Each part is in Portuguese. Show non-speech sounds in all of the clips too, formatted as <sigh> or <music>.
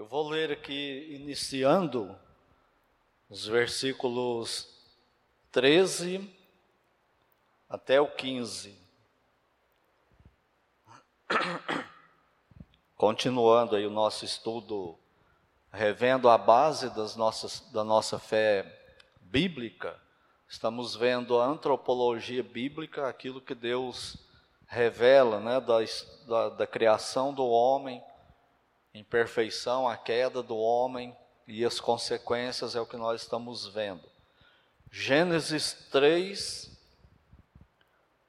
Eu vou ler aqui, iniciando os versículos 13 até o 15. <coughs> Continuando aí o nosso estudo, revendo a base das nossas, da nossa fé bíblica, estamos vendo a antropologia bíblica, aquilo que Deus revela né, da, da, da criação do homem, imperfeição, a queda do homem e as consequências é o que nós estamos vendo. Gênesis 3,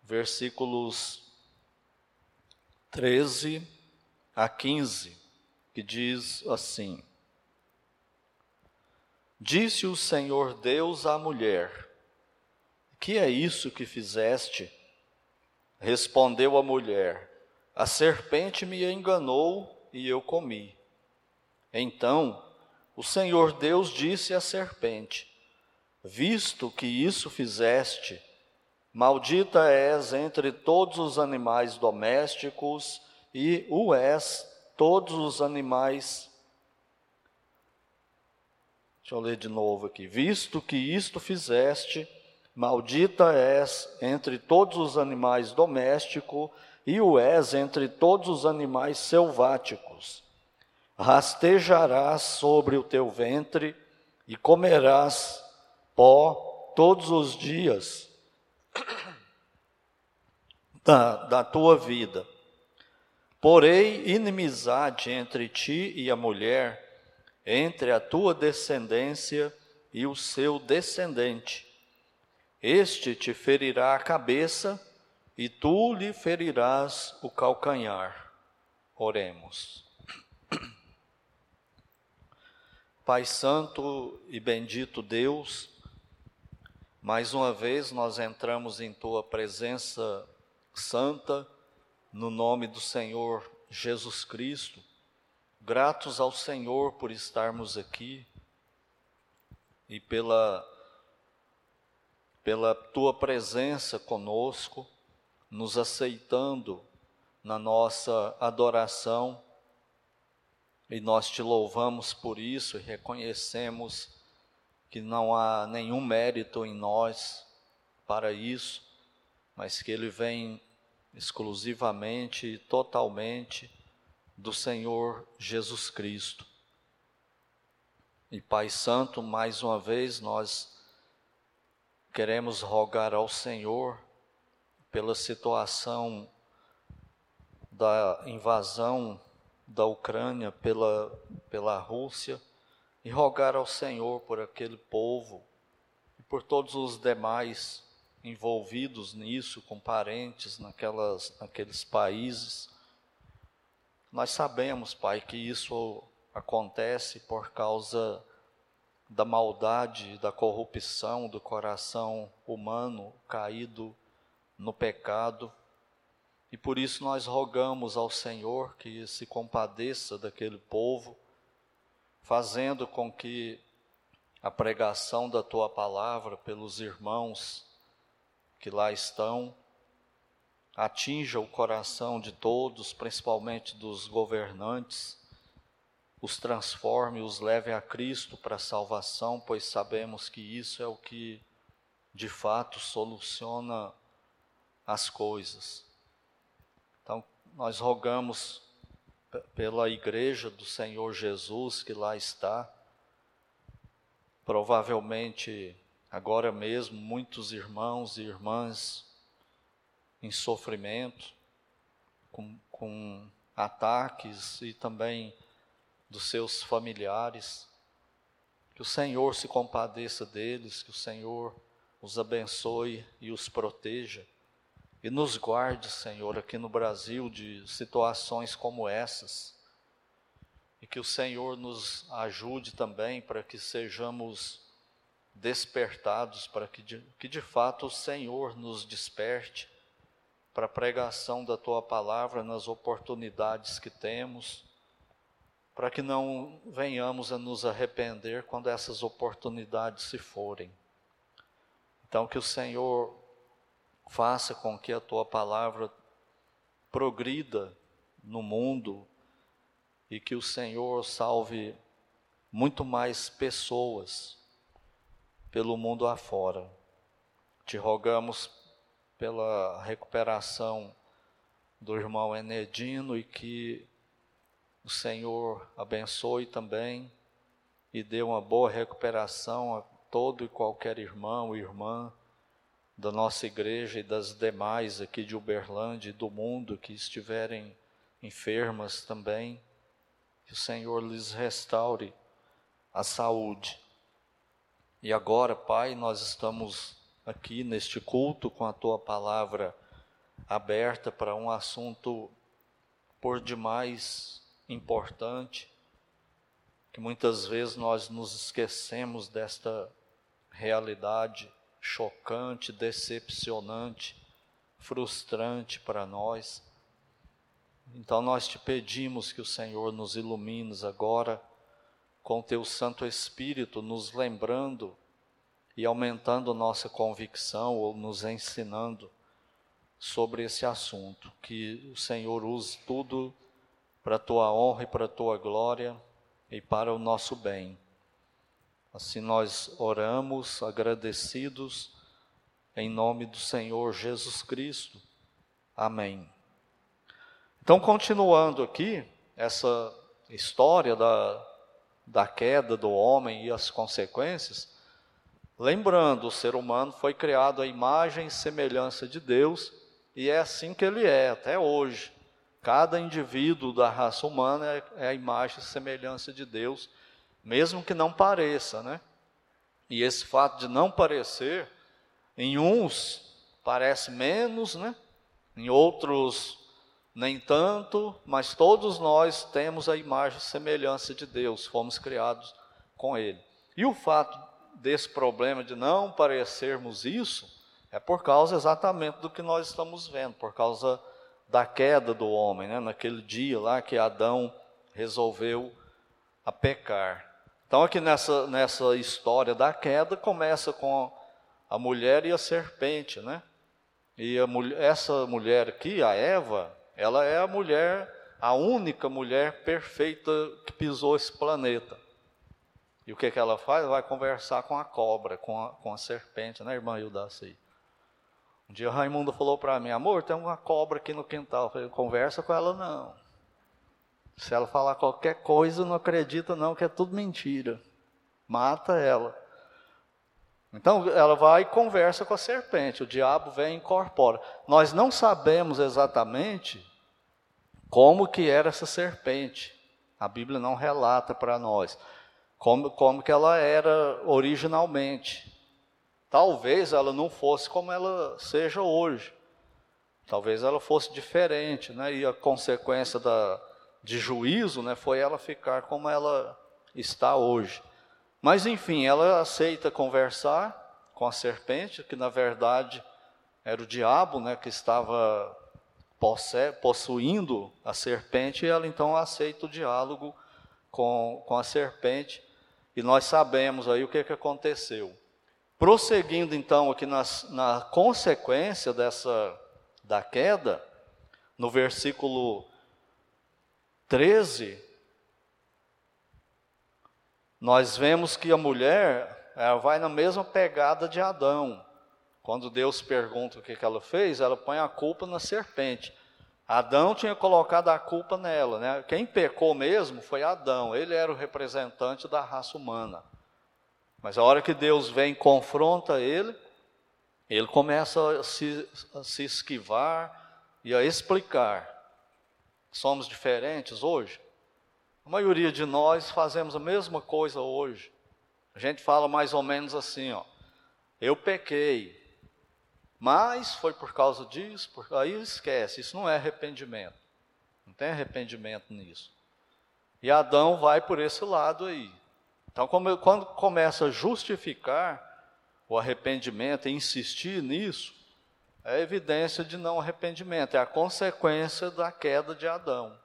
versículos 13 a 15, que diz assim: Disse o Senhor Deus à mulher: Que é isso que fizeste? Respondeu a mulher: A serpente me enganou e eu comi. Então o Senhor Deus disse à serpente: Visto que isso fizeste, maldita és entre todos os animais domésticos e o és todos os animais Deixa eu ler de novo aqui. Visto que isto fizeste, maldita és entre todos os animais domésticos e o és entre todos os animais selváticos. Rastejarás sobre o teu ventre e comerás pó todos os dias <clears throat> da, da tua vida. Porém, inimizade entre ti e a mulher, entre a tua descendência e o seu descendente. Este te ferirá a cabeça e tu lhe ferirás o calcanhar. Oremos. Pai Santo e bendito Deus, mais uma vez nós entramos em tua presença santa, no nome do Senhor Jesus Cristo gratos ao Senhor por estarmos aqui e pela, pela tua presença conosco, nos aceitando na nossa adoração. E nós te louvamos por isso e reconhecemos que não há nenhum mérito em nós para isso, mas que ele vem exclusivamente e totalmente do Senhor Jesus Cristo. E Pai Santo, mais uma vez nós queremos rogar ao Senhor pela situação da invasão da Ucrânia pela, pela Rússia e rogar ao Senhor por aquele povo e por todos os demais envolvidos nisso, com parentes naquelas, naqueles países. Nós sabemos, Pai, que isso acontece por causa da maldade, da corrupção do coração humano caído no pecado. E por isso nós rogamos ao Senhor que se compadeça daquele povo, fazendo com que a pregação da tua palavra pelos irmãos que lá estão atinja o coração de todos, principalmente dos governantes, os transforme, os leve a Cristo para a salvação, pois sabemos que isso é o que de fato soluciona as coisas. Então, nós rogamos pela igreja do Senhor Jesus que lá está, provavelmente agora mesmo muitos irmãos e irmãs em sofrimento, com, com ataques e também dos seus familiares. Que o Senhor se compadeça deles, que o Senhor os abençoe e os proteja. E nos guarde, Senhor, aqui no Brasil de situações como essas. E que o Senhor nos ajude também para que sejamos despertados, para que de, que de fato o Senhor nos desperte para a pregação da tua palavra nas oportunidades que temos, para que não venhamos a nos arrepender quando essas oportunidades se forem. Então, que o Senhor faça com que a tua palavra progrida no mundo e que o Senhor salve muito mais pessoas pelo mundo afora. Te rogamos pela recuperação do irmão Enedino e que o Senhor abençoe também e dê uma boa recuperação a todo e qualquer irmão e irmã da nossa igreja e das demais aqui de Uberlândia e do mundo que estiverem enfermas também. Que o Senhor lhes restaure a saúde. E agora, Pai, nós estamos aqui neste culto com a tua palavra aberta para um assunto por demais importante, que muitas vezes nós nos esquecemos desta realidade chocante, decepcionante, frustrante para nós. Então nós te pedimos que o Senhor nos ilumine agora com teu Santo Espírito, nos lembrando e aumentando nossa convicção ou nos ensinando sobre esse assunto. Que o Senhor use tudo para tua honra e para tua glória e para o nosso bem. Assim nós oramos agradecidos em nome do Senhor Jesus Cristo. Amém. Então, continuando aqui, essa história da, da queda do homem e as consequências, lembrando, o ser humano foi criado à imagem e semelhança de Deus, e é assim que ele é até hoje. Cada indivíduo da raça humana é, é a imagem e semelhança de Deus mesmo que não pareça, né? E esse fato de não parecer, em uns parece menos, né? Em outros nem tanto, mas todos nós temos a imagem e semelhança de Deus, fomos criados com Ele. E o fato desse problema de não parecermos isso é por causa exatamente do que nós estamos vendo, por causa da queda do homem, né? naquele dia lá que Adão resolveu a pecar. Então, aqui nessa, nessa história da queda, começa com a mulher e a serpente, né? E a, essa mulher aqui, a Eva, ela é a mulher, a única mulher perfeita que pisou esse planeta. E o que, que ela faz? Vai conversar com a cobra, com a, com a serpente, né, irmã Hildaci? Um dia Raimundo falou para mim, amor, tem uma cobra aqui no quintal. Eu falei, conversa com ela não. Se ela falar qualquer coisa, não acredita não, que é tudo mentira. Mata ela. Então ela vai e conversa com a serpente, o diabo vem e incorpora. Nós não sabemos exatamente como que era essa serpente. A Bíblia não relata para nós como, como que ela era originalmente. Talvez ela não fosse como ela seja hoje. Talvez ela fosse diferente, né? E a consequência da, de juízo, né, foi ela ficar como ela está hoje. Mas enfim, ela aceita conversar com a serpente, que na verdade era o diabo, né, que estava possuindo a serpente, e ela então aceita o diálogo com, com a serpente, e nós sabemos aí o que, que aconteceu. Prosseguindo então aqui nas, na consequência dessa da queda, no versículo 13, nós vemos que a mulher ela vai na mesma pegada de Adão. Quando Deus pergunta o que, ela fez, ela põe a culpa na serpente. Adão tinha colocado a culpa nela, né? Quem pecou mesmo foi Adão, ele era o representante da raça humana. Mas a hora que Deus vem e confronta ele, ele começa a se, a se esquivar e a explicar somos diferentes hoje? A maioria de nós fazemos a mesma coisa hoje. A gente fala mais ou menos assim, ó. Eu pequei, mas foi por causa disso, por... aí esquece, isso não é arrependimento. Não tem arrependimento nisso. E Adão vai por esse lado aí. Então, quando começa a justificar o arrependimento e insistir nisso, é evidência de não arrependimento, é a consequência da queda de Adão.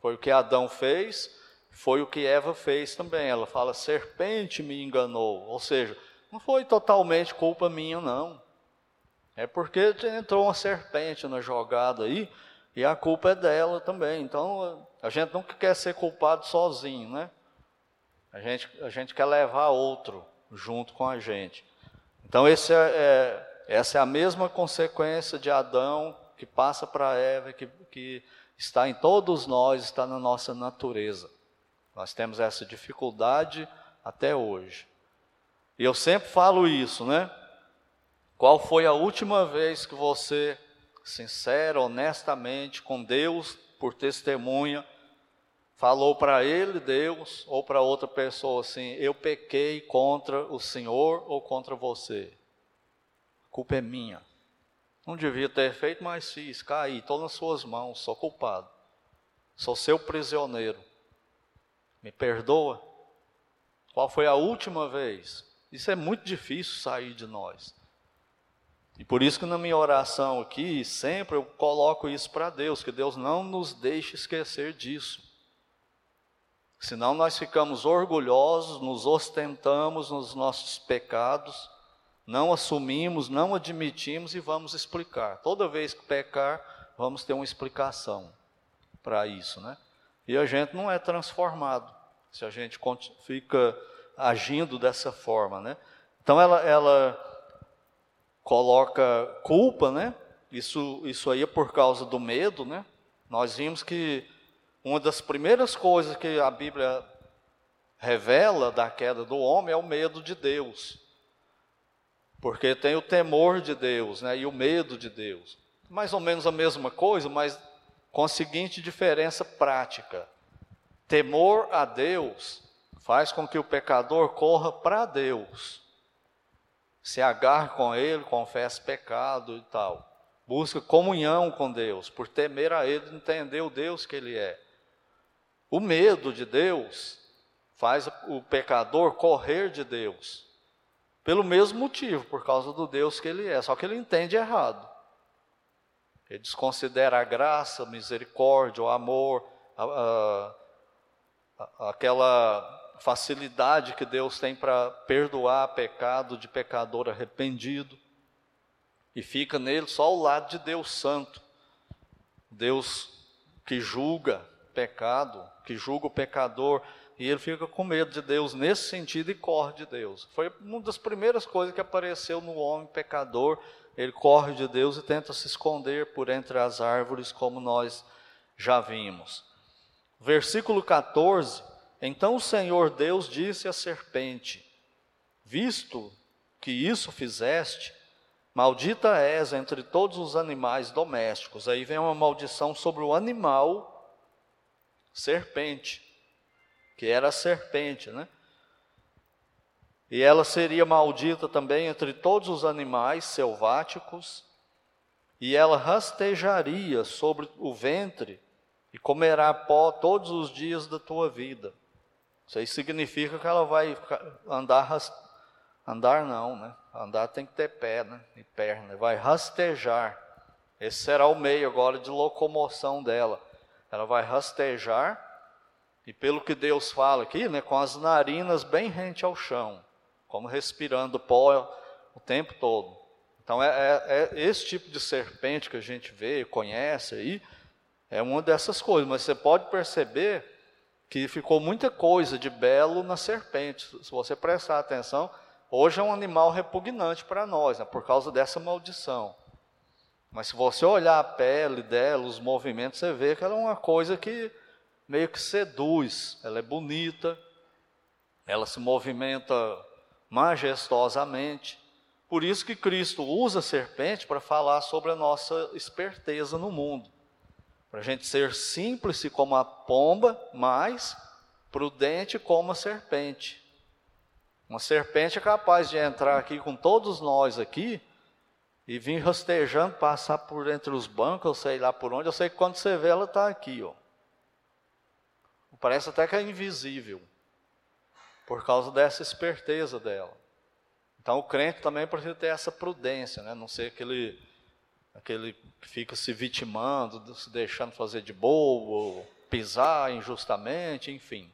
Foi o que Adão fez, foi o que Eva fez também. Ela fala: serpente me enganou. Ou seja, não foi totalmente culpa minha, não. É porque entrou uma serpente na jogada aí E a culpa é dela também. Então, a gente nunca quer ser culpado sozinho, né? A gente, a gente quer levar outro junto com a gente. Então, esse é, é, essa é a mesma consequência de Adão que passa para Eva, que, que está em todos nós, está na nossa natureza. Nós temos essa dificuldade até hoje. E eu sempre falo isso, né? Qual foi a última vez que você, sincero, honestamente, com Deus por testemunha, falou para ele, Deus, ou para outra pessoa assim: Eu pequei contra o Senhor ou contra você? Culpa é minha. Não devia ter feito, mas fiz, caí, estou nas suas mãos, sou culpado. Sou seu prisioneiro. Me perdoa? Qual foi a última vez? Isso é muito difícil sair de nós. E por isso que na minha oração aqui, sempre eu coloco isso para Deus, que Deus não nos deixe esquecer disso. Senão nós ficamos orgulhosos, nos ostentamos nos nossos pecados, não assumimos, não admitimos e vamos explicar. Toda vez que pecar, vamos ter uma explicação para isso, né? E a gente não é transformado se a gente fica agindo dessa forma, né? Então ela, ela coloca culpa, né? Isso, isso aí é por causa do medo, né? Nós vimos que uma das primeiras coisas que a Bíblia revela da queda do homem é o medo de Deus. Porque tem o temor de Deus, né? E o medo de Deus. Mais ou menos a mesma coisa, mas com a seguinte diferença prática: temor a Deus faz com que o pecador corra para Deus se agarre com Ele, confesse pecado e tal. Busca comunhão com Deus, por temer a Ele, entender o Deus que Ele é. O medo de Deus faz o pecador correr de Deus, pelo mesmo motivo, por causa do Deus que Ele é, só que ele entende errado. Ele desconsidera a graça, a misericórdia, o amor, a, a, aquela facilidade que Deus tem para perdoar pecado de pecador arrependido, e fica nele só o lado de Deus Santo, Deus que julga pecado, que julga o pecador, e ele fica com medo de Deus nesse sentido e corre de Deus. Foi uma das primeiras coisas que apareceu no homem pecador, ele corre de Deus e tenta se esconder por entre as árvores, como nós já vimos. Versículo 14 então o Senhor Deus disse à serpente: Visto que isso fizeste, maldita és entre todos os animais domésticos. Aí vem uma maldição sobre o animal serpente, que era a serpente, né? E ela seria maldita também entre todos os animais selváticos, e ela rastejaria sobre o ventre e comerá pó todos os dias da tua vida. Isso aí significa que ela vai andar, andar não, né? Andar tem que ter pé, né? E perna, vai rastejar. Esse será o meio agora de locomoção dela. Ela vai rastejar e pelo que Deus fala aqui, né, com as narinas bem rente ao chão, como respirando pó o tempo todo. Então é, é, é esse tipo de serpente que a gente vê, conhece aí, é uma dessas coisas. Mas você pode perceber que ficou muita coisa de belo na serpente. Se você prestar atenção, hoje é um animal repugnante para nós, né, por causa dessa maldição. Mas se você olhar a pele dela, os movimentos, você vê que ela é uma coisa que meio que seduz. Ela é bonita, ela se movimenta majestosamente. Por isso que Cristo usa a serpente para falar sobre a nossa esperteza no mundo para a gente ser simples como a pomba, mas prudente como a serpente. Uma serpente é capaz de entrar aqui com todos nós aqui e vir rastejando, passar por entre os bancos, eu sei lá por onde. Eu sei que quando você vê ela está aqui, ó. Parece até que é invisível, por causa dessa esperteza dela. Então o crente também precisa ter essa prudência, né? não ser aquele aquele que fica se vitimando, se deixando fazer de bobo, pisar injustamente, enfim.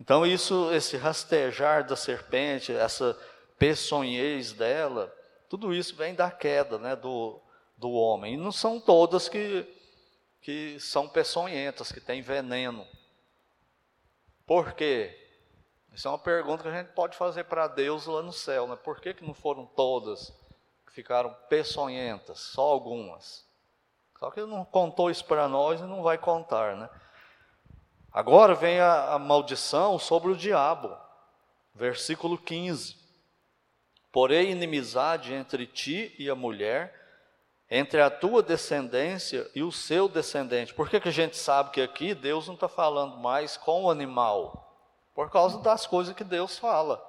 Então isso, esse rastejar da serpente, essa peçonhez dela, tudo isso vem da queda, né, do, do homem. E não são todas que que são peçonhentas, que têm veneno. Por quê? Isso é uma pergunta que a gente pode fazer para Deus lá no céu, né? Por que, que não foram todas que ficaram peçonhentas, só algumas? Só que ele não contou isso para nós e não vai contar, né? Agora vem a, a maldição sobre o diabo, versículo 15. Porém, inimizade entre ti e a mulher, entre a tua descendência e o seu descendente. Por que, que a gente sabe que aqui Deus não está falando mais com o animal? Por causa das coisas que Deus fala.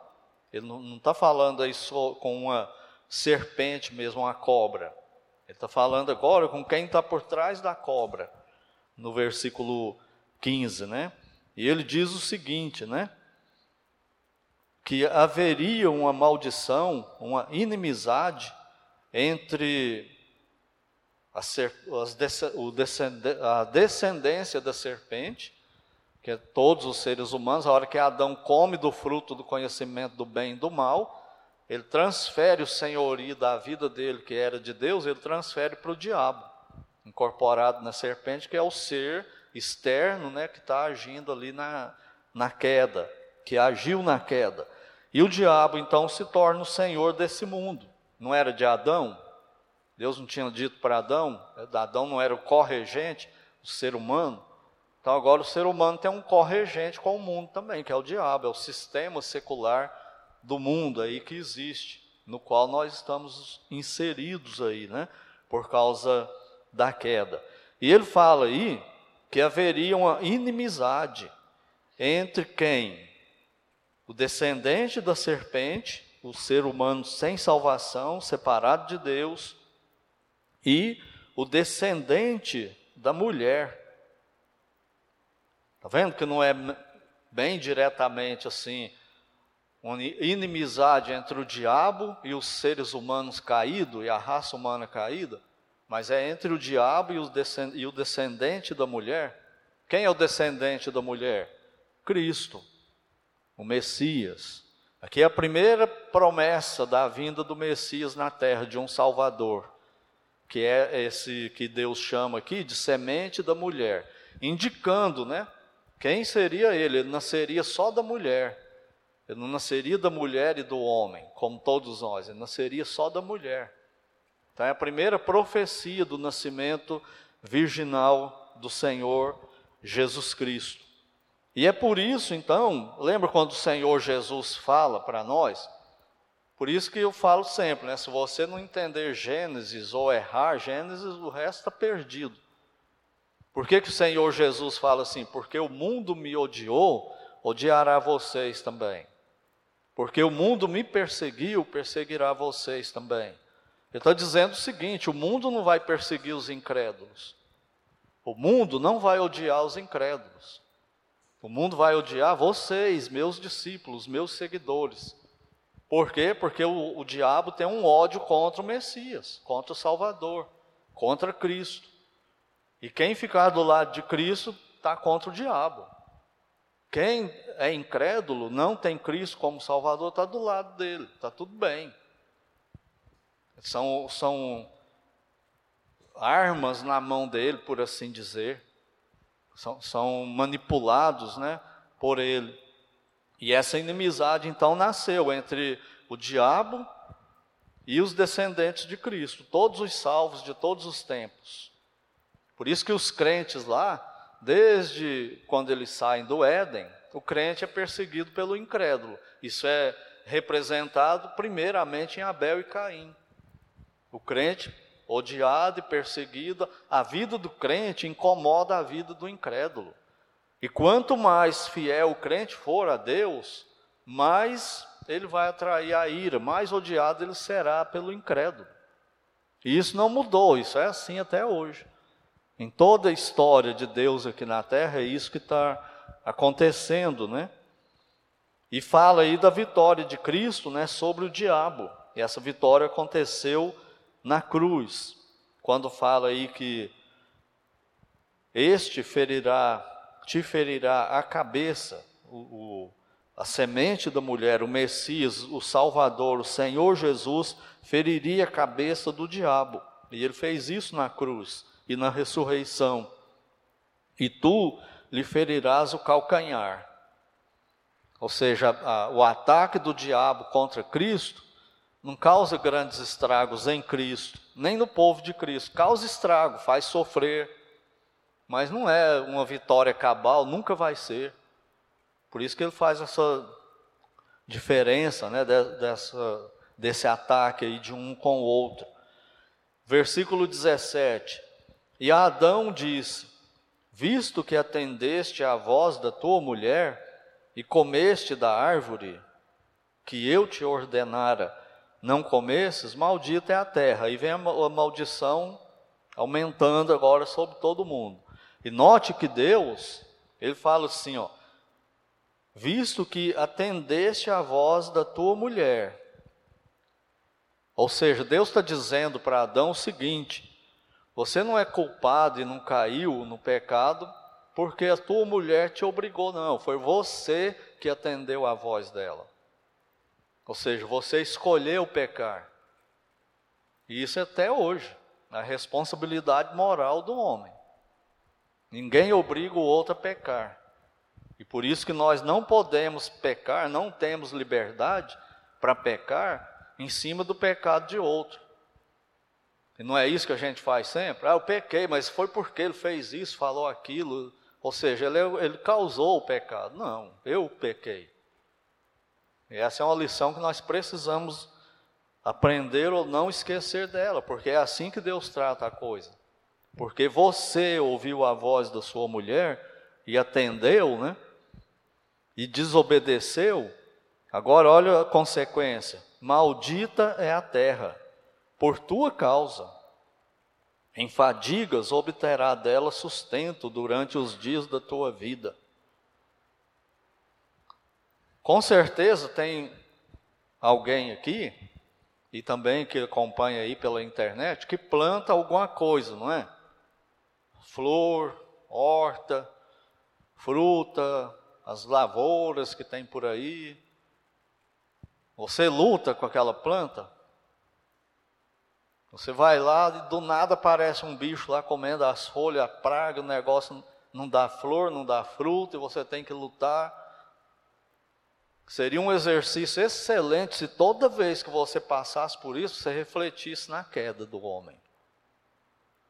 Ele não está falando aí só com uma serpente mesmo, uma cobra. Ele está falando agora com quem está por trás da cobra, no versículo 15, né? E ele diz o seguinte, né? Que haveria uma maldição, uma inimizade entre a, ser, a descendência da serpente, que é todos os seres humanos, a hora que Adão come do fruto do conhecimento do bem e do mal, ele transfere o senhorio da vida dele, que era de Deus, ele transfere para o diabo, incorporado na serpente, que é o ser externo né, que está agindo ali na, na queda, que agiu na queda. E o diabo então se torna o senhor desse mundo. Não era de Adão? Deus não tinha dito para Adão, Adão não era o corregente, o ser humano. Então agora o ser humano tem um corregente com o mundo também, que é o diabo, é o sistema secular do mundo aí que existe, no qual nós estamos inseridos aí, né? Por causa da queda. E ele fala aí que haveria uma inimizade entre quem? O descendente da serpente, o ser humano sem salvação, separado de Deus, e o descendente da mulher. Está vendo que não é bem diretamente assim, uma inimizade entre o diabo e os seres humanos caídos e a raça humana caída, mas é entre o diabo e o descendente da mulher. Quem é o descendente da mulher? Cristo, o Messias. Aqui é a primeira promessa da vinda do Messias na terra, de um Salvador que é esse que Deus chama aqui de semente da mulher, indicando, né? Quem seria ele? Ele nasceria só da mulher. Ele não nasceria da mulher e do homem, como todos nós, ele nasceria só da mulher. Então é a primeira profecia do nascimento virginal do Senhor Jesus Cristo. E é por isso, então, lembra quando o Senhor Jesus fala para nós? Por isso que eu falo sempre, né? Se você não entender Gênesis ou errar Gênesis, o resto está perdido. Por que, que o Senhor Jesus fala assim? Porque o mundo me odiou, odiará vocês também. Porque o mundo me perseguiu, perseguirá vocês também. Ele está dizendo o seguinte: o mundo não vai perseguir os incrédulos. O mundo não vai odiar os incrédulos. O mundo vai odiar vocês, meus discípulos, meus seguidores. Por quê? Porque o, o diabo tem um ódio contra o Messias, contra o Salvador, contra Cristo. E quem ficar do lado de Cristo está contra o diabo. Quem é incrédulo, não tem Cristo como Salvador, está do lado dele, está tudo bem. São, são armas na mão dele, por assim dizer. São, são manipulados né, por ele. E essa inimizade então nasceu entre o diabo e os descendentes de Cristo, todos os salvos de todos os tempos. Por isso que os crentes lá, desde quando eles saem do Éden, o crente é perseguido pelo incrédulo. Isso é representado primeiramente em Abel e Caim. O crente odiado e perseguido, a vida do crente incomoda a vida do incrédulo. E quanto mais fiel o crente for a Deus, mais ele vai atrair a ira, mais odiado ele será pelo incrédulo. E isso não mudou, isso é assim até hoje. Em toda a história de Deus aqui na terra, é isso que está acontecendo, né? E fala aí da vitória de Cristo né, sobre o diabo. E essa vitória aconteceu na cruz, quando fala aí que este ferirá te ferirá a cabeça, o, o, a semente da mulher, o Messias, o Salvador, o Senhor Jesus, feriria a cabeça do diabo. E ele fez isso na cruz e na ressurreição. e tu lhe ferirás o calcanhar. Ou seja, a, o ataque do diabo contra Cristo não causa grandes estragos em Cristo, nem no povo de Cristo. Causa estrago, faz sofrer, mas não é uma vitória cabal, nunca vai ser. Por isso que ele faz essa diferença né, dessa, desse ataque aí de um com o outro. Versículo 17: E Adão disse: Visto que atendeste à voz da tua mulher e comeste da árvore que eu te ordenara, não comesses, maldita é a terra. E vem a maldição aumentando agora sobre todo mundo. E note que Deus, ele fala assim, ó, visto que atendeste à voz da tua mulher. Ou seja, Deus está dizendo para Adão o seguinte: você não é culpado e não caiu no pecado porque a tua mulher te obrigou, não. Foi você que atendeu à voz dela. Ou seja, você escolheu pecar. E isso é até hoje, a responsabilidade moral do homem. Ninguém obriga o outro a pecar. E por isso que nós não podemos pecar, não temos liberdade para pecar em cima do pecado de outro. E não é isso que a gente faz sempre? Ah, eu pequei, mas foi porque ele fez isso, falou aquilo. Ou seja, ele, ele causou o pecado. Não, eu pequei. E essa é uma lição que nós precisamos aprender ou não esquecer dela, porque é assim que Deus trata a coisa. Porque você ouviu a voz da sua mulher e atendeu, né? E desobedeceu. Agora olha a consequência: maldita é a terra por tua causa. Em fadigas obterá dela sustento durante os dias da tua vida. Com certeza tem alguém aqui, e também que acompanha aí pela internet, que planta alguma coisa, não é? Flor, horta, fruta, as lavouras que tem por aí. Você luta com aquela planta? Você vai lá e do nada aparece um bicho lá comendo as folhas, a praga, o negócio não dá flor, não dá fruto, e você tem que lutar. Seria um exercício excelente se toda vez que você passasse por isso, você refletisse na queda do homem.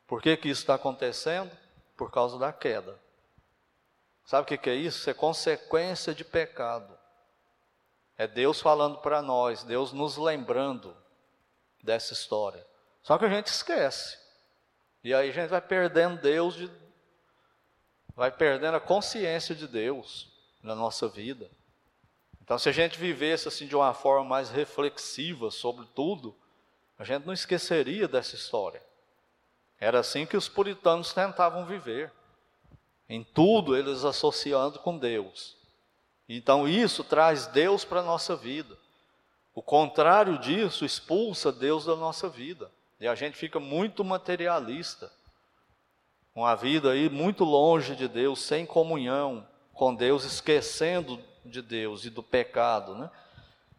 Por que, que isso está acontecendo? Por causa da queda. Sabe o que, que é isso? Isso é consequência de pecado. É Deus falando para nós, Deus nos lembrando dessa história. Só que a gente esquece. E aí a gente vai perdendo Deus, de, vai perdendo a consciência de Deus na nossa vida. Então, se a gente vivesse assim de uma forma mais reflexiva sobre tudo, a gente não esqueceria dessa história. Era assim que os puritanos tentavam viver. Em tudo eles associando com Deus. Então isso traz Deus para a nossa vida. O contrário disso expulsa Deus da nossa vida. E a gente fica muito materialista. Uma vida aí muito longe de Deus, sem comunhão com Deus, esquecendo de Deus e do pecado, né?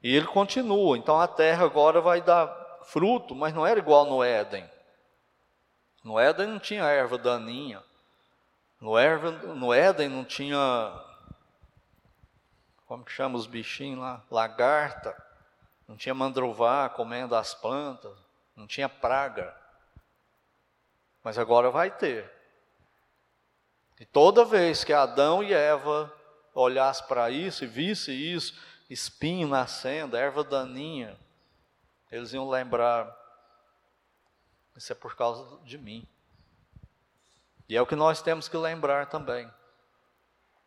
E ele continua. Então a terra agora vai dar fruto, mas não era igual no Éden. No Éden não tinha erva daninha. No, erva, no Éden não tinha. Como que chama os bichinhos lá? Lagarta. Não tinha mandruvá comendo as plantas não tinha praga. Mas agora vai ter. E toda vez que Adão e Eva olhassem para isso e vissem isso, espinho nascendo, erva daninha, eles iam lembrar: isso é por causa de mim. E é o que nós temos que lembrar também.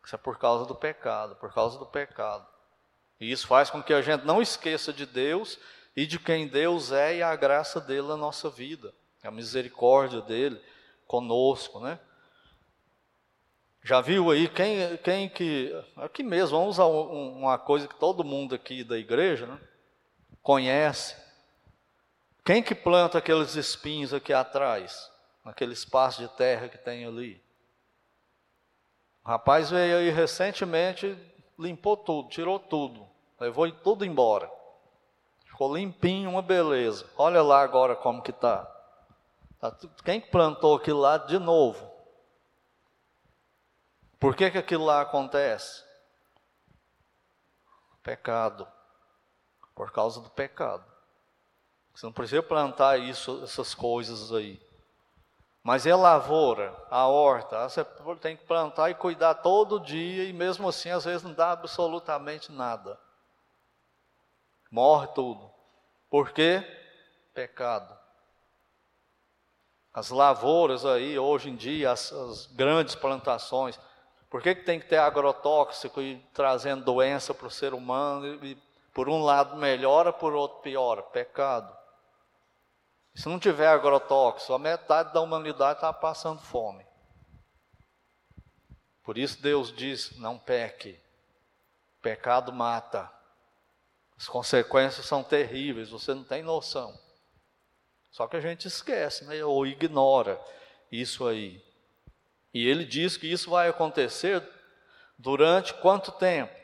Isso é por causa do pecado, por causa do pecado. E isso faz com que a gente não esqueça de Deus e de quem Deus é e a graça dele na nossa vida, a misericórdia dele conosco, né? Já viu aí quem, quem que. Aqui mesmo, vamos usar uma coisa que todo mundo aqui da igreja né, conhece. Quem que planta aqueles espinhos aqui atrás? Naquele espaço de terra que tem ali? O rapaz veio aí recentemente, limpou tudo, tirou tudo, levou tudo embora. Ficou limpinho, uma beleza. Olha lá agora como que está. Tá, quem plantou aquilo lá de novo? Por que, que aquilo lá acontece? Pecado. Por causa do pecado. Você não precisa plantar isso, essas coisas aí. Mas é lavoura, a horta, você tem que plantar e cuidar todo dia, e mesmo assim, às vezes, não dá absolutamente nada. Morre tudo. Por quê? Pecado. As lavouras aí, hoje em dia, as, as grandes plantações, por que, que tem que ter agrotóxico e trazendo doença para o ser humano? E, por um lado melhora, por outro piora. Pecado. Se não tiver agrotóxico, a metade da humanidade está passando fome. Por isso Deus diz: não peque. Pecado mata. As consequências são terríveis, você não tem noção. Só que a gente esquece, né? ou ignora isso aí. E ele diz que isso vai acontecer durante quanto tempo?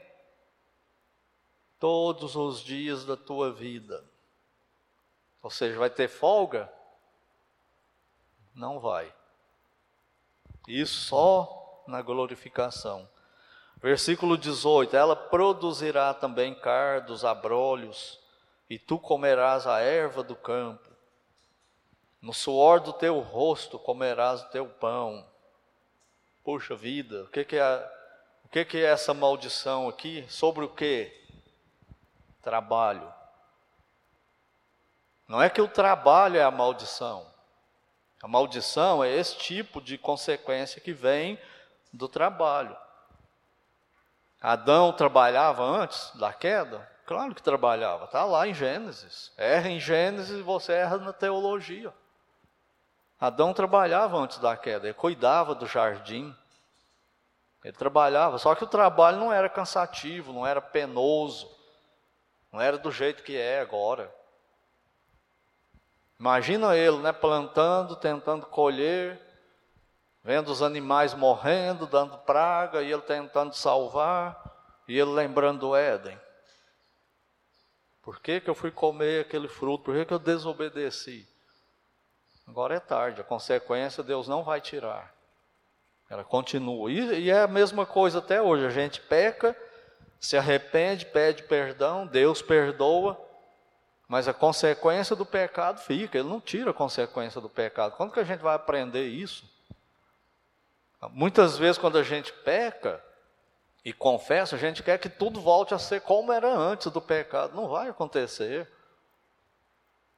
Todos os dias da tua vida. Ou seja, vai ter folga? Não vai. Isso só na glorificação. Versículo 18: Ela produzirá também cardos, abrolhos, e tu comerás a erva do campo. No suor do teu rosto comerás o teu pão. Puxa vida, o que, que é, o que, que é essa maldição aqui? Sobre o que? Trabalho. Não é que o trabalho é a maldição. A maldição é esse tipo de consequência que vem do trabalho. Adão trabalhava antes da queda? Claro que trabalhava, está lá em Gênesis. Erra em Gênesis e você erra na teologia. Adão trabalhava antes da queda, ele cuidava do jardim. Ele trabalhava, só que o trabalho não era cansativo, não era penoso, não era do jeito que é agora. Imagina ele, né, plantando, tentando colher, vendo os animais morrendo, dando praga, e ele tentando salvar, e ele lembrando do Éden. Por que, que eu fui comer aquele fruto? Por que, que eu desobedeci? Agora é tarde, a consequência Deus não vai tirar. Ela continua. E, e é a mesma coisa até hoje. A gente peca, se arrepende, pede perdão, Deus perdoa, mas a consequência do pecado fica, ele não tira a consequência do pecado. Quando que a gente vai aprender isso? Muitas vezes, quando a gente peca e confessa, a gente quer que tudo volte a ser como era antes do pecado. Não vai acontecer.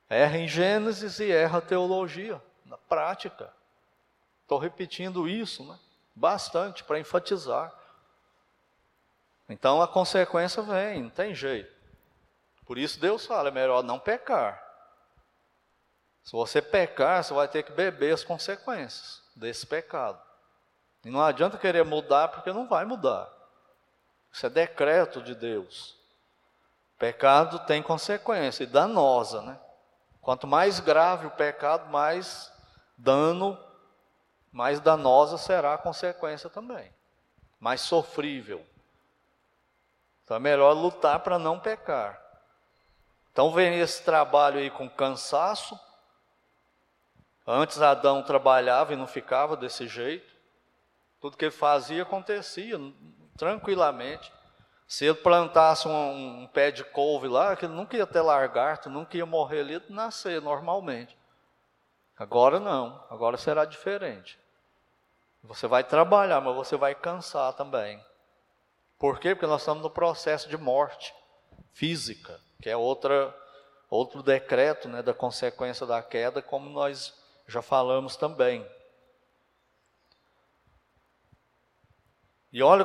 Erra em Gênesis e erra a teologia, na prática. Estou repetindo isso, né? Bastante para enfatizar. Então a consequência vem, não tem jeito. Por isso Deus fala, é melhor não pecar. Se você pecar, você vai ter que beber as consequências desse pecado. E não adianta querer mudar, porque não vai mudar. Isso é decreto de Deus. Pecado tem consequência, e danosa, né? Quanto mais grave o pecado, mais dano, mais danosa será a consequência também. Mais sofrível. Então é melhor lutar para não pecar. Então vem esse trabalho aí com cansaço. Antes Adão trabalhava e não ficava desse jeito. Tudo que ele fazia acontecia tranquilamente. Se ele plantasse um, um pé de couve lá, que ele nunca ia ter lagarto, nunca ia morrer ali, nascer normalmente. Agora não, agora será diferente. Você vai trabalhar, mas você vai cansar também. Por quê? Porque nós estamos no processo de morte física que é outra, outro decreto né, da consequência da queda, como nós já falamos também. E olha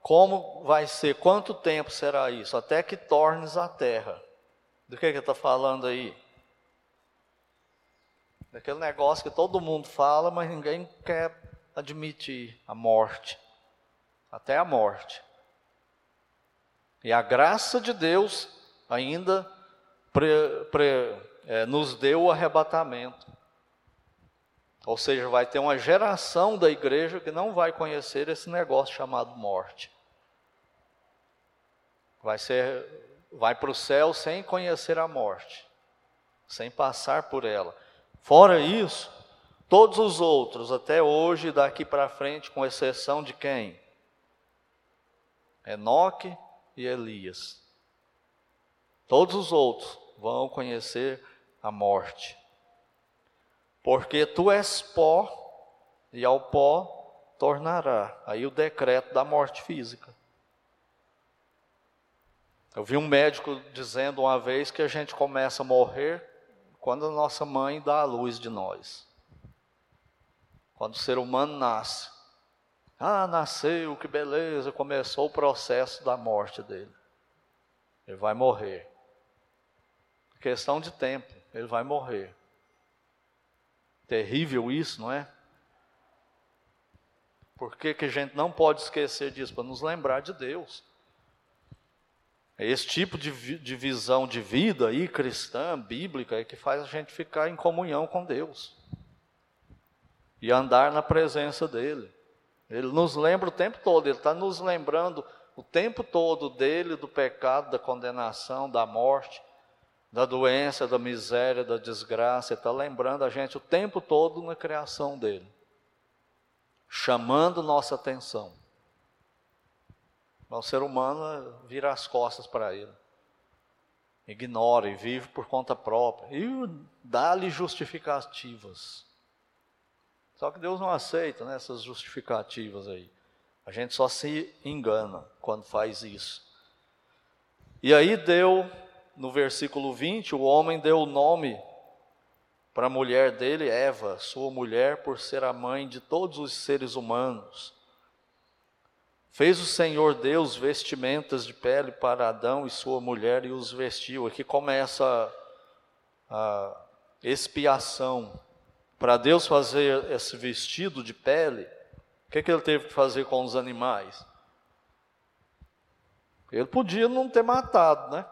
como vai ser, quanto tempo será isso? Até que tornes a terra. Do que, que está falando aí? Daquele negócio que todo mundo fala, mas ninguém quer admitir a morte. Até a morte. E a graça de Deus ainda pre, pre, é, nos deu o arrebatamento. Ou seja, vai ter uma geração da igreja que não vai conhecer esse negócio chamado morte. Vai ser, vai para o céu sem conhecer a morte, sem passar por ela. Fora isso, Todos os outros, até hoje, daqui para frente, com exceção de quem? Enoque e Elias. Todos os outros vão conhecer a morte. Porque tu és pó, e ao pó tornará. Aí o decreto da morte física. Eu vi um médico dizendo uma vez que a gente começa a morrer quando a nossa mãe dá a luz de nós. Quando o ser humano nasce. Ah, nasceu, que beleza, começou o processo da morte dele. Ele vai morrer. Questão de tempo, ele vai morrer. Terrível isso, não é? Por que, que a gente não pode esquecer disso? Para nos lembrar de Deus. É esse tipo de, de visão de vida aí, cristã, bíblica, é que faz a gente ficar em comunhão com Deus e andar na presença dEle. Ele nos lembra o tempo todo, Ele está nos lembrando o tempo todo dele, do pecado, da condenação, da morte, da doença, da miséria, da desgraça. Está lembrando a gente o tempo todo na criação dele, chamando nossa atenção. O ser humano vira as costas para ele. Ignora e vive por conta própria. E dá-lhe justificativas. Só que Deus não aceita né, essas justificativas aí. A gente só se engana quando faz isso. E aí deu, no versículo 20, o homem deu o nome para a mulher dele, Eva, sua mulher, por ser a mãe de todos os seres humanos. Fez o Senhor Deus vestimentas de pele para Adão e sua mulher e os vestiu. Aqui começa a expiação. Para Deus fazer esse vestido de pele, o que, que ele teve que fazer com os animais? Ele podia não ter matado, né?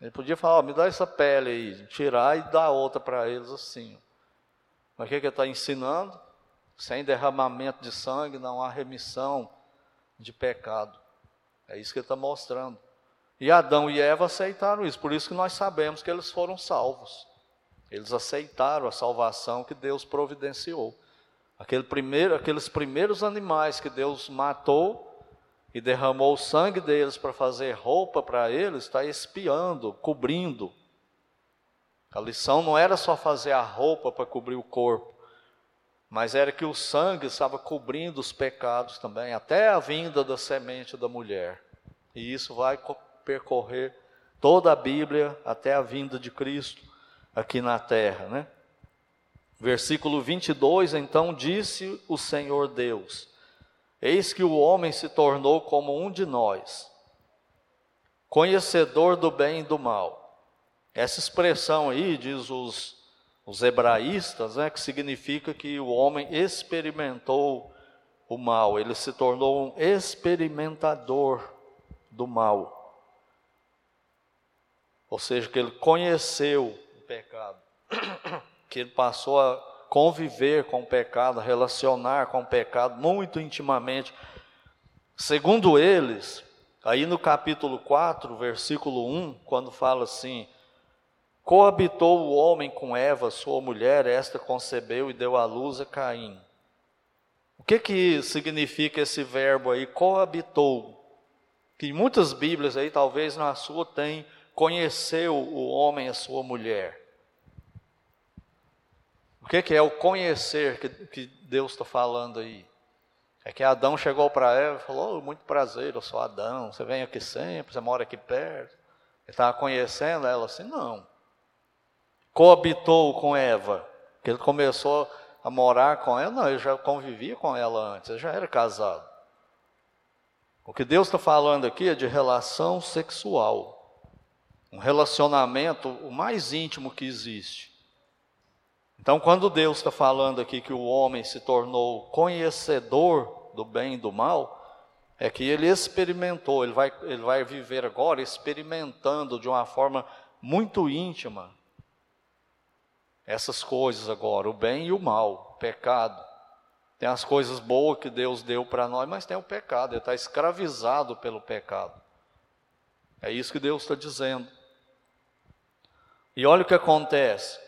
Ele podia falar, oh, me dá essa pele aí, tirar e dar outra para eles assim. Mas o que, que ele está ensinando? Sem derramamento de sangue não há remissão de pecado. É isso que ele está mostrando. E Adão e Eva aceitaram isso, por isso que nós sabemos que eles foram salvos. Eles aceitaram a salvação que Deus providenciou. Aquele primeiro, aqueles primeiros animais que Deus matou e derramou o sangue deles para fazer roupa para eles, está espiando, cobrindo. A lição não era só fazer a roupa para cobrir o corpo, mas era que o sangue estava cobrindo os pecados também, até a vinda da semente da mulher. E isso vai percorrer toda a Bíblia até a vinda de Cristo aqui na terra, né? Versículo 22, então disse o Senhor Deus: Eis que o homem se tornou como um de nós, conhecedor do bem e do mal. Essa expressão aí, diz os os hebraístas, né, que significa que o homem experimentou o mal, ele se tornou um experimentador do mal. Ou seja, que ele conheceu o pecado, <coughs> que ele passou a conviver com o pecado, relacionar com o pecado muito intimamente. Segundo eles, aí no capítulo 4, versículo 1, quando fala assim: Coabitou o homem com Eva, sua mulher, esta concebeu e deu à luz a Caim. O que que significa esse verbo aí, coabitou? Que muitas Bíblias aí, talvez na sua tem, conheceu o homem a sua mulher. O que, que é o conhecer que, que Deus está falando aí? É que Adão chegou para Eva e falou: oh, Muito prazer, eu sou Adão, você vem aqui sempre, você mora aqui perto. Ele estava conhecendo ela assim? Não coabitou com Eva, que ele começou a morar com ela, não, ele já convivia com ela antes, ele já era casado. O que Deus está falando aqui é de relação sexual, um relacionamento o mais íntimo que existe. Então, quando Deus está falando aqui que o homem se tornou conhecedor do bem e do mal, é que ele experimentou, ele vai, ele vai viver agora experimentando de uma forma muito íntima essas coisas agora, o bem e o mal, o pecado. Tem as coisas boas que Deus deu para nós, mas tem o pecado, ele está escravizado pelo pecado. É isso que Deus está dizendo. E olha o que acontece.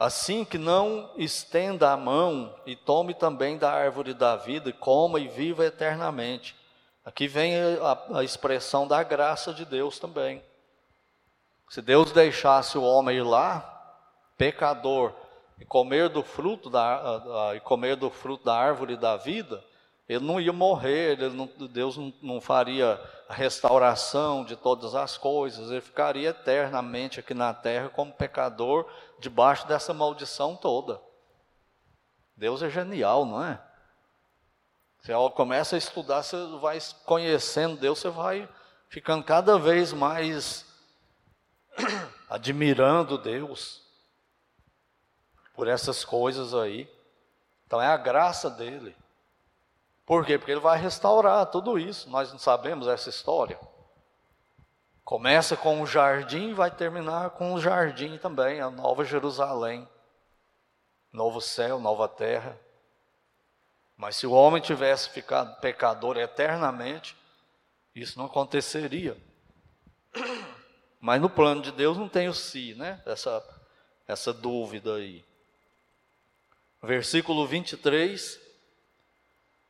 Assim que não estenda a mão e tome também da árvore da vida, coma e viva eternamente. Aqui vem a, a expressão da graça de Deus também. Se Deus deixasse o homem ir lá, pecador, e comer do fruto da, e comer do fruto da árvore da vida, ele não ia morrer, não, Deus não, não faria a restauração de todas as coisas, ele ficaria eternamente aqui na terra como pecador, debaixo dessa maldição toda. Deus é genial, não é? Você começa a estudar, você vai conhecendo Deus, você vai ficando cada vez mais <clears throat> admirando Deus por essas coisas aí. Então é a graça dele. Por quê? Porque ele vai restaurar tudo isso. Nós não sabemos essa história. Começa com o jardim vai terminar com o jardim também, a Nova Jerusalém. Novo céu, nova terra. Mas se o homem tivesse ficado pecador eternamente, isso não aconteceria. <clears throat> Mas no plano de Deus não tem o si, né? Essa, essa dúvida aí. Versículo 23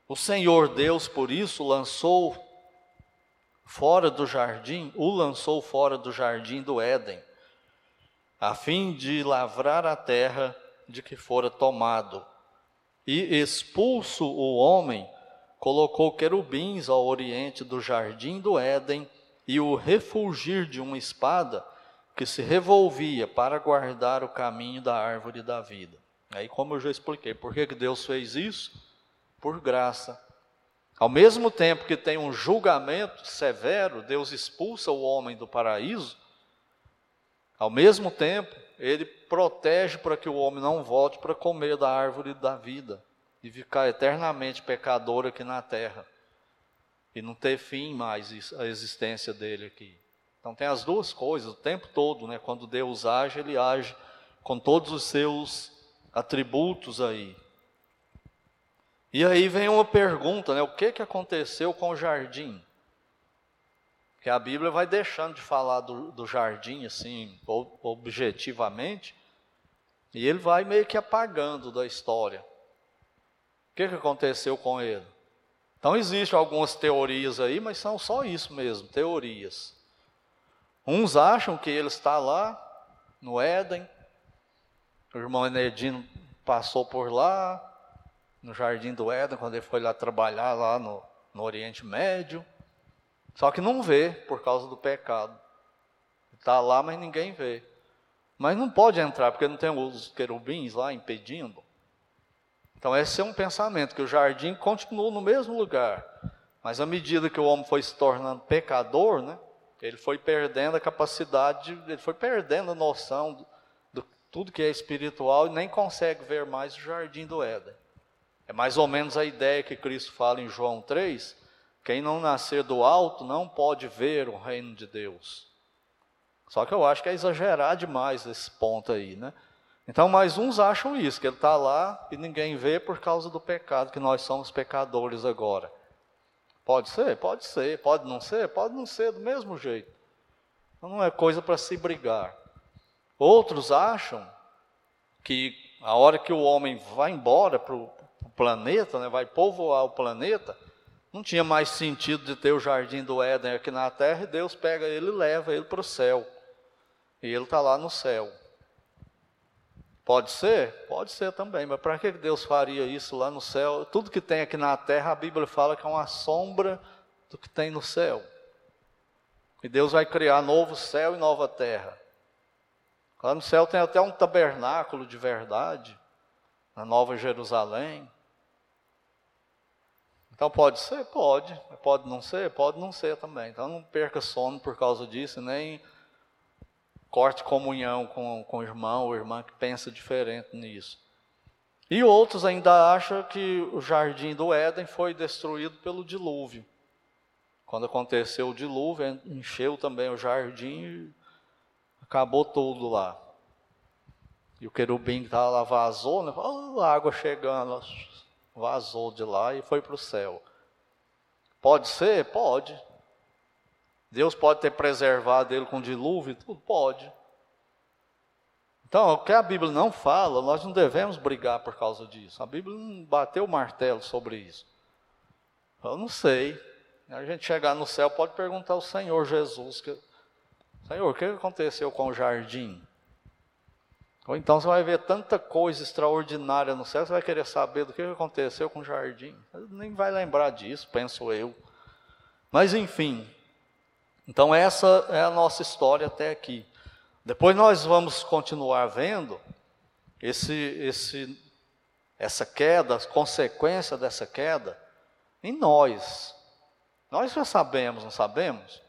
o Senhor Deus, por isso, lançou fora do jardim, o lançou fora do jardim do Éden, a fim de lavrar a terra de que fora tomado. E expulso o homem, colocou querubins ao oriente do jardim do Éden e o refulgir de uma espada que se revolvia para guardar o caminho da árvore da vida. Aí, como eu já expliquei, por que, Deus fez isso? por graça. Ao mesmo tempo que tem um julgamento severo, Deus expulsa o homem do paraíso, ao mesmo tempo, ele protege para que o homem não volte para comer da árvore da vida e ficar eternamente pecador aqui na terra e não ter fim mais a existência dele aqui. Então tem as duas coisas o tempo todo, né? Quando Deus age, ele age com todos os seus atributos aí, e aí vem uma pergunta, né? O que, que aconteceu com o jardim? Que a Bíblia vai deixando de falar do, do jardim assim, objetivamente, e ele vai meio que apagando da história. O que, que aconteceu com ele? Então existem algumas teorias aí, mas são só isso mesmo, teorias. Uns acham que ele está lá no Éden, o irmão Enedino passou por lá, no Jardim do Éden, quando ele foi lá trabalhar lá no, no Oriente Médio. Só que não vê por causa do pecado. Está lá, mas ninguém vê. Mas não pode entrar, porque não tem os querubins lá impedindo. Então, esse é um pensamento, que o jardim continua no mesmo lugar. Mas à medida que o homem foi se tornando pecador, né, ele foi perdendo a capacidade, ele foi perdendo a noção de do tudo que é espiritual e nem consegue ver mais o jardim do Éden. É mais ou menos a ideia que Cristo fala em João 3: quem não nascer do alto não pode ver o reino de Deus. Só que eu acho que é exagerar demais esse ponto aí, né? Então, mais uns acham isso, que ele está lá e ninguém vê por causa do pecado, que nós somos pecadores agora. Pode ser? Pode ser. Pode não ser? Pode não ser do mesmo jeito. Não é coisa para se brigar. Outros acham que a hora que o homem vai embora para o planeta, né, vai povoar o planeta, não tinha mais sentido de ter o jardim do Éden aqui na terra, e Deus pega ele e leva ele para o céu. E ele está lá no céu. Pode ser? Pode ser também, mas para que Deus faria isso lá no céu? Tudo que tem aqui na terra, a Bíblia fala que é uma sombra do que tem no céu. E Deus vai criar novo céu e nova terra. Lá no céu tem até um tabernáculo de verdade, na Nova Jerusalém. Então pode ser? Pode. Pode não ser? Pode não ser também. Então não perca sono por causa disso, nem corte comunhão com, com o irmão ou irmã que pensa diferente nisso. E outros ainda acham que o jardim do Éden foi destruído pelo dilúvio. Quando aconteceu o dilúvio, encheu também o jardim e acabou tudo lá. E o querubim que estava lá vazou, né? A água chegando vazou de lá e foi para o céu. Pode ser? Pode. Deus pode ter preservado ele com dilúvio? Tudo pode. Então, o que a Bíblia não fala, nós não devemos brigar por causa disso. A Bíblia não bateu o martelo sobre isso. Eu não sei. A gente chegar no céu pode perguntar ao Senhor Jesus: que, Senhor, o que aconteceu com o jardim? Ou então você vai ver tanta coisa extraordinária no céu, você vai querer saber do que aconteceu com o jardim. Nem vai lembrar disso, penso eu. Mas enfim, então essa é a nossa história até aqui. Depois nós vamos continuar vendo esse, esse, essa queda, as consequências dessa queda em nós. Nós já sabemos, não sabemos?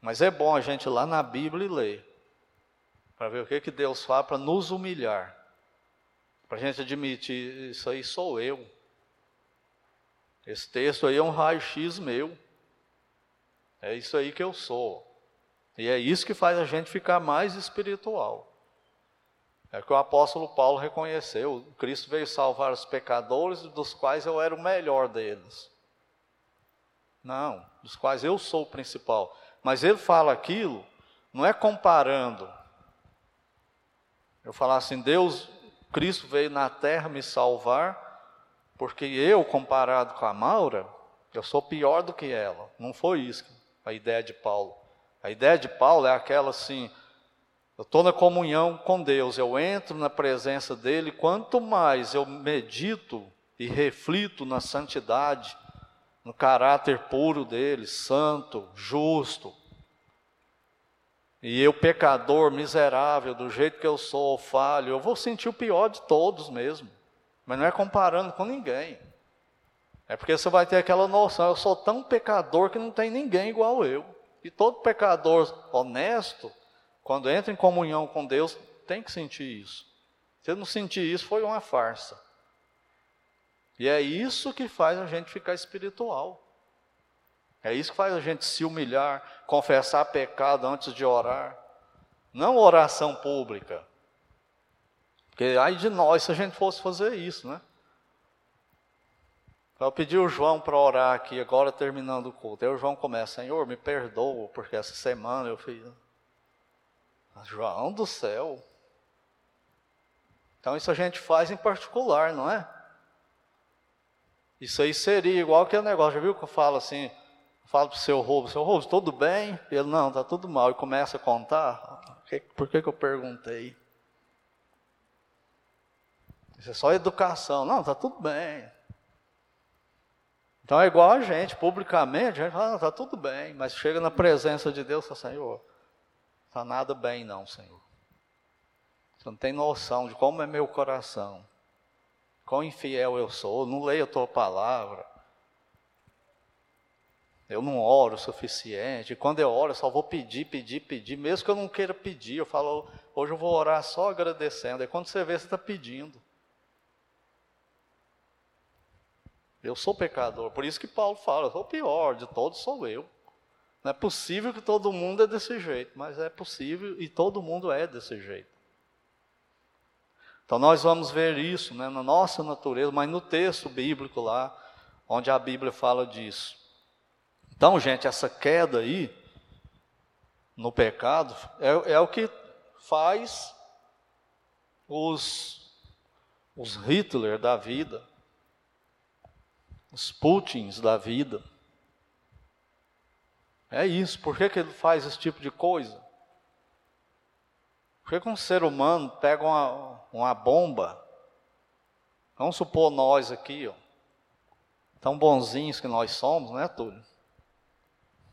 Mas é bom a gente ir lá na Bíblia e ler, para ver o que, que Deus faz para nos humilhar, para a gente admitir: isso aí sou eu. Esse texto aí é um raio-x meu. É isso aí que eu sou. E é isso que faz a gente ficar mais espiritual. É que o apóstolo Paulo reconheceu: Cristo veio salvar os pecadores, dos quais eu era o melhor deles. Não, dos quais eu sou o principal. Mas ele fala aquilo, não é comparando. Eu falar assim: Deus, Cristo veio na terra me salvar, porque eu, comparado com a Maura, eu sou pior do que ela. Não foi isso a ideia de Paulo. A ideia de Paulo é aquela assim: eu estou na comunhão com Deus, eu entro na presença dele, quanto mais eu medito e reflito na santidade, no caráter puro dele, santo, justo, e eu, pecador, miserável, do jeito que eu sou, falho, eu vou sentir o pior de todos mesmo. Mas não é comparando com ninguém. É porque você vai ter aquela noção, eu sou tão pecador que não tem ninguém igual eu. E todo pecador honesto, quando entra em comunhão com Deus, tem que sentir isso. Se não sentir isso, foi uma farsa. E é isso que faz a gente ficar espiritual. É isso que faz a gente se humilhar, confessar pecado antes de orar. Não oração pública. Porque ai de nós se a gente fosse fazer isso, né? Eu pedi o João para orar aqui, agora terminando o culto. Aí o João começa, Senhor, me perdoa, porque essa semana eu fiz. João do céu. Então isso a gente faz em particular, não é? Isso aí seria igual que negócio, já viu que eu falo assim, falo para o seu roubo, seu roubo, tudo bem? Ele, não, está tudo mal. E começa a contar. Por que, que eu perguntei? Isso é só educação. Não, está tudo bem. Então é igual a gente, publicamente, a gente fala, está tudo bem, mas chega na presença de Deus e fala, Senhor, está nada bem não, Senhor. Você não tem noção de como é meu coração, quão infiel eu sou, não leio a tua palavra, eu não oro o suficiente, quando eu oro eu só vou pedir, pedir, pedir, mesmo que eu não queira pedir, eu falo, hoje eu vou orar só agradecendo, aí quando você vê, você está pedindo. Eu sou pecador, por isso que Paulo fala, eu sou o pior de todos, sou eu. Não é possível que todo mundo é desse jeito, mas é possível e todo mundo é desse jeito. Então nós vamos ver isso né, na nossa natureza, mas no texto bíblico lá, onde a Bíblia fala disso. Então, gente, essa queda aí no pecado é, é o que faz os, os Hitler da vida, os Putins da vida. É isso. Por que, que ele faz esse tipo de coisa? Por que, que um ser humano pega uma, uma bomba? Vamos supor nós aqui, ó, tão bonzinhos que nós somos, né, Túlio?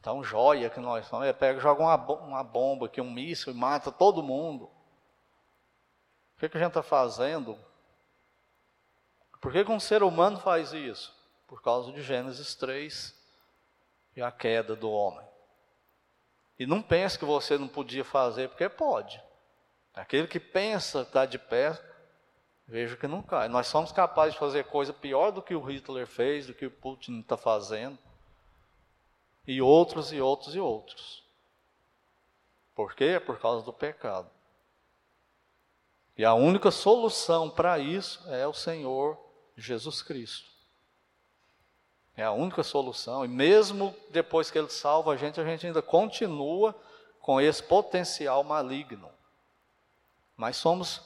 Tão joia que nós somos. Ele pega, joga uma, uma bomba aqui, um míssil e mata todo mundo. O que, que a gente está fazendo? Por que, que um ser humano faz isso? por causa de Gênesis 3 e a queda do homem. E não pense que você não podia fazer, porque pode. Aquele que pensa está de pé, veja que não cai. Nós somos capazes de fazer coisa pior do que o Hitler fez, do que o Putin está fazendo. E outros, e outros, e outros. Por quê? Por causa do pecado. E a única solução para isso é o Senhor Jesus Cristo. É a única solução. E mesmo depois que Ele salva a gente, a gente ainda continua com esse potencial maligno. mas somos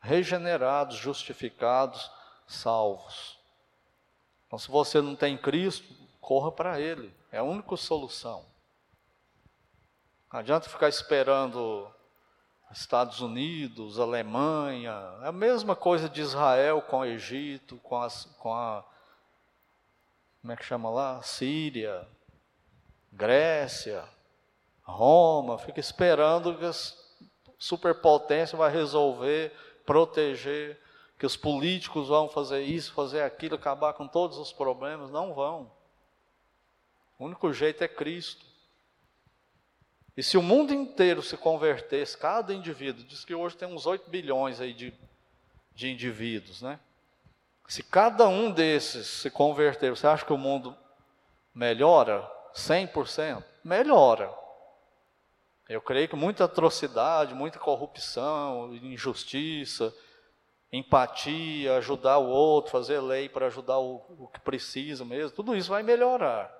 regenerados, justificados, salvos. Então, se você não tem Cristo, corra para Ele, é a única solução. Não adianta ficar esperando Estados Unidos, Alemanha, é a mesma coisa de Israel com o Egito, com, as, com a. Como é que chama lá? Síria, Grécia, Roma, fica esperando que a superpotência vai resolver, proteger, que os políticos vão fazer isso, fazer aquilo, acabar com todos os problemas. Não vão. O único jeito é Cristo. E se o mundo inteiro se convertesse, cada indivíduo, diz que hoje tem uns 8 bilhões aí de, de indivíduos, né? Se cada um desses se converter, você acha que o mundo melhora 100%? Melhora. Eu creio que muita atrocidade, muita corrupção, injustiça, empatia, ajudar o outro, fazer lei para ajudar o, o que precisa mesmo, tudo isso vai melhorar.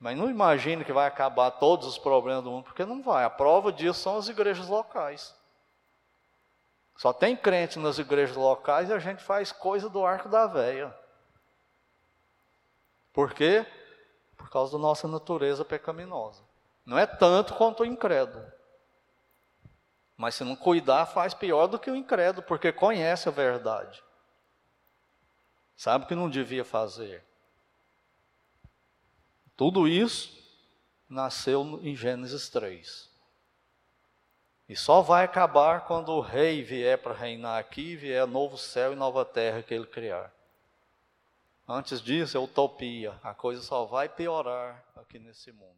Mas não imagine que vai acabar todos os problemas do mundo, porque não vai. A prova disso são as igrejas locais. Só tem crente nas igrejas locais e a gente faz coisa do arco da véia. Por quê? Por causa da nossa natureza pecaminosa. Não é tanto quanto o incrédulo. Mas se não cuidar, faz pior do que o incrédulo, porque conhece a verdade. Sabe o que não devia fazer. Tudo isso nasceu em Gênesis 3. E só vai acabar quando o rei vier para reinar aqui, vier novo céu e nova terra que ele criar. Antes disso é utopia, a coisa só vai piorar aqui nesse mundo.